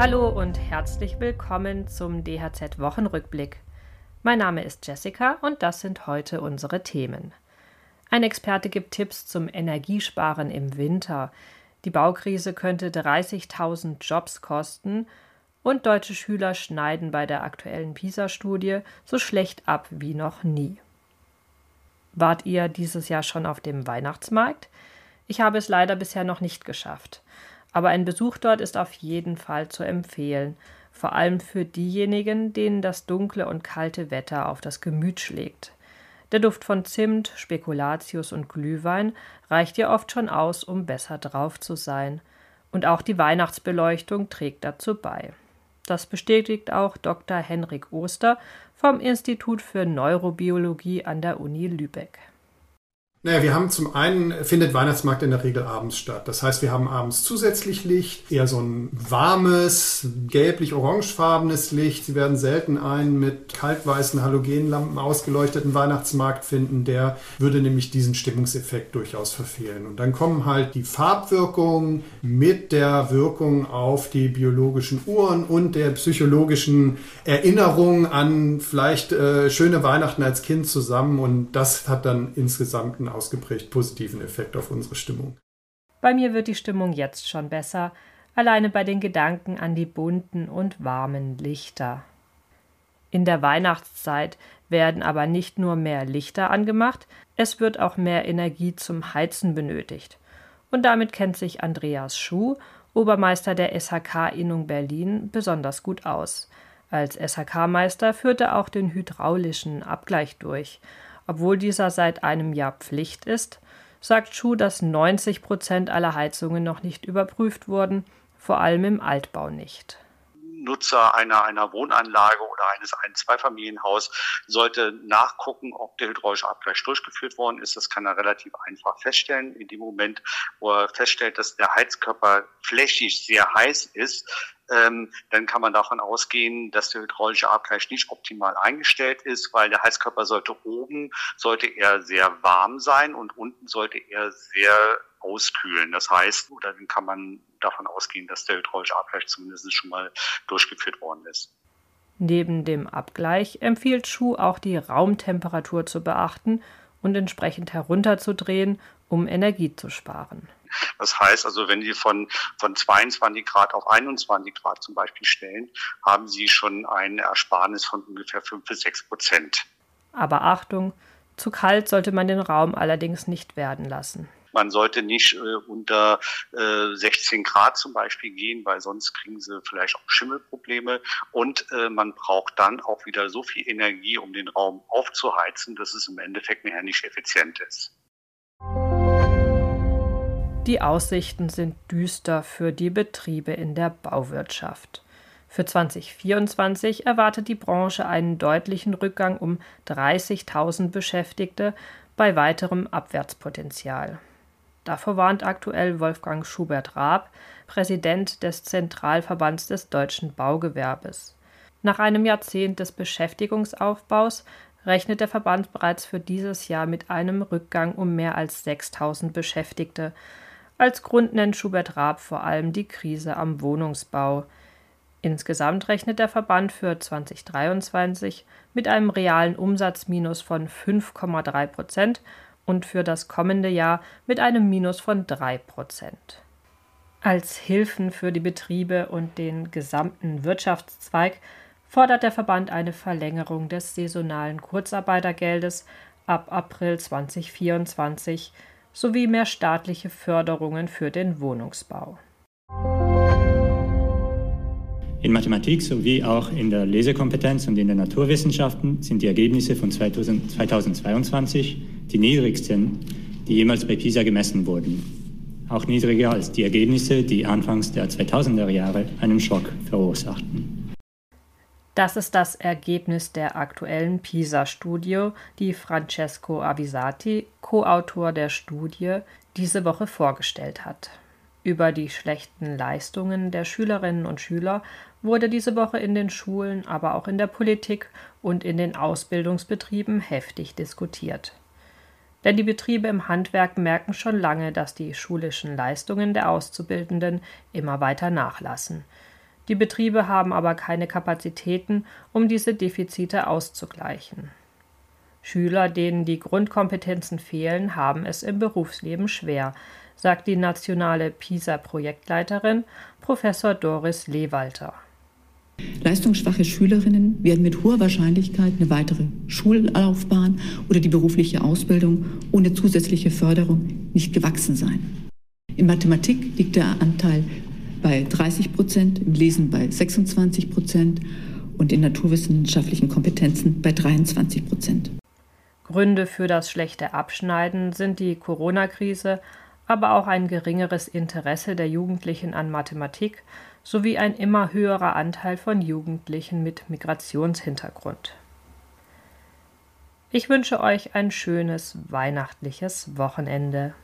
Hallo und herzlich willkommen zum DHZ Wochenrückblick. Mein Name ist Jessica und das sind heute unsere Themen. Ein Experte gibt Tipps zum Energiesparen im Winter. Die Baukrise könnte 30.000 Jobs kosten und deutsche Schüler schneiden bei der aktuellen PISA-Studie so schlecht ab wie noch nie. Wart ihr dieses Jahr schon auf dem Weihnachtsmarkt? Ich habe es leider bisher noch nicht geschafft aber ein Besuch dort ist auf jeden Fall zu empfehlen, vor allem für diejenigen, denen das dunkle und kalte Wetter auf das Gemüt schlägt. Der Duft von Zimt, Spekulatius und Glühwein reicht ja oft schon aus, um besser drauf zu sein. Und auch die Weihnachtsbeleuchtung trägt dazu bei. Das bestätigt auch Dr. Henrik Oster vom Institut für Neurobiologie an der Uni Lübeck. Naja, wir haben zum einen, findet Weihnachtsmarkt in der Regel abends statt. Das heißt, wir haben abends zusätzlich Licht, eher so ein warmes, gelblich-orangefarbenes Licht. Sie werden selten einen mit kaltweißen Halogenlampen ausgeleuchteten Weihnachtsmarkt finden. Der würde nämlich diesen Stimmungseffekt durchaus verfehlen. Und dann kommen halt die Farbwirkungen mit der Wirkung auf die biologischen Uhren und der psychologischen Erinnerung an vielleicht äh, schöne Weihnachten als Kind zusammen. Und das hat dann insgesamt einen ausgeprägt positiven Effekt auf unsere Stimmung. Bei mir wird die Stimmung jetzt schon besser, alleine bei den Gedanken an die bunten und warmen Lichter. In der Weihnachtszeit werden aber nicht nur mehr Lichter angemacht, es wird auch mehr Energie zum Heizen benötigt. Und damit kennt sich Andreas Schuh, Obermeister der SHK-Innung Berlin, besonders gut aus. Als SHK-Meister führt er auch den hydraulischen Abgleich durch obwohl dieser seit einem Jahr Pflicht ist, sagt Schuh, dass 90 Prozent aller Heizungen noch nicht überprüft wurden, vor allem im Altbau nicht. Nutzer einer, einer Wohnanlage oder eines ein Zweifamilienhaus sollte nachgucken, ob der hydraulische Abgleich durchgeführt worden ist. Das kann er relativ einfach feststellen. In dem Moment, wo er feststellt, dass der Heizkörper flächig sehr heiß ist, ähm, dann kann man davon ausgehen, dass der hydraulische Abgleich nicht optimal eingestellt ist, weil der Heizkörper sollte oben, sollte er sehr warm sein und unten sollte er sehr auskühlen. Das heißt, oder dann kann man davon ausgehen, dass der hydraulische Abgleich zumindest schon mal durchgeführt worden ist. Neben dem Abgleich empfiehlt Schuh auch die Raumtemperatur zu beachten und entsprechend herunterzudrehen, um Energie zu sparen. Das heißt also, wenn Sie von, von 22 Grad auf 21 Grad zum Beispiel stellen, haben Sie schon ein Ersparnis von ungefähr 5 bis 6 Prozent. Aber Achtung, zu kalt sollte man den Raum allerdings nicht werden lassen. Man sollte nicht äh, unter äh, 16 Grad zum Beispiel gehen, weil sonst kriegen sie vielleicht auch Schimmelprobleme. Und äh, man braucht dann auch wieder so viel Energie, um den Raum aufzuheizen, dass es im Endeffekt nachher nicht effizient ist. Die Aussichten sind düster für die Betriebe in der Bauwirtschaft. Für 2024 erwartet die Branche einen deutlichen Rückgang um 30.000 Beschäftigte bei weiterem Abwärtspotenzial. Davor warnt aktuell Wolfgang Schubert-Raab, Präsident des Zentralverbands des deutschen Baugewerbes. Nach einem Jahrzehnt des Beschäftigungsaufbaus rechnet der Verband bereits für dieses Jahr mit einem Rückgang um mehr als 6000 Beschäftigte, als Grund nennt Schubert Raab vor allem die Krise am Wohnungsbau. Insgesamt rechnet der Verband für 2023 mit einem realen Umsatzminus von 5,3 Prozent und für das kommende Jahr mit einem Minus von 3 Prozent. Als Hilfen für die Betriebe und den gesamten Wirtschaftszweig fordert der Verband eine Verlängerung des saisonalen Kurzarbeitergeldes ab April 2024 sowie mehr staatliche Förderungen für den Wohnungsbau. In Mathematik sowie auch in der Lesekompetenz und in den Naturwissenschaften sind die Ergebnisse von 2022 die niedrigsten, die jemals bei PISA gemessen wurden. Auch niedriger als die Ergebnisse, die anfangs der 2000er Jahre einen Schock verursachten. Das ist das Ergebnis der aktuellen PISA-Studie, die Francesco Avisati, Co-Autor der Studie, diese Woche vorgestellt hat. Über die schlechten Leistungen der Schülerinnen und Schüler wurde diese Woche in den Schulen, aber auch in der Politik und in den Ausbildungsbetrieben heftig diskutiert. Denn die Betriebe im Handwerk merken schon lange, dass die schulischen Leistungen der Auszubildenden immer weiter nachlassen. Die Betriebe haben aber keine Kapazitäten, um diese Defizite auszugleichen. Schüler, denen die Grundkompetenzen fehlen, haben es im Berufsleben schwer, sagt die nationale PISA-Projektleiterin Professor Doris Lewalter. Leistungsschwache Schülerinnen werden mit hoher Wahrscheinlichkeit eine weitere Schullaufbahn oder die berufliche Ausbildung ohne zusätzliche Förderung nicht gewachsen sein. In Mathematik liegt der Anteil bei 30 Prozent, im Lesen bei 26 Prozent und in naturwissenschaftlichen Kompetenzen bei 23 Prozent. Gründe für das schlechte Abschneiden sind die Corona-Krise, aber auch ein geringeres Interesse der Jugendlichen an Mathematik sowie ein immer höherer Anteil von Jugendlichen mit Migrationshintergrund. Ich wünsche euch ein schönes weihnachtliches Wochenende.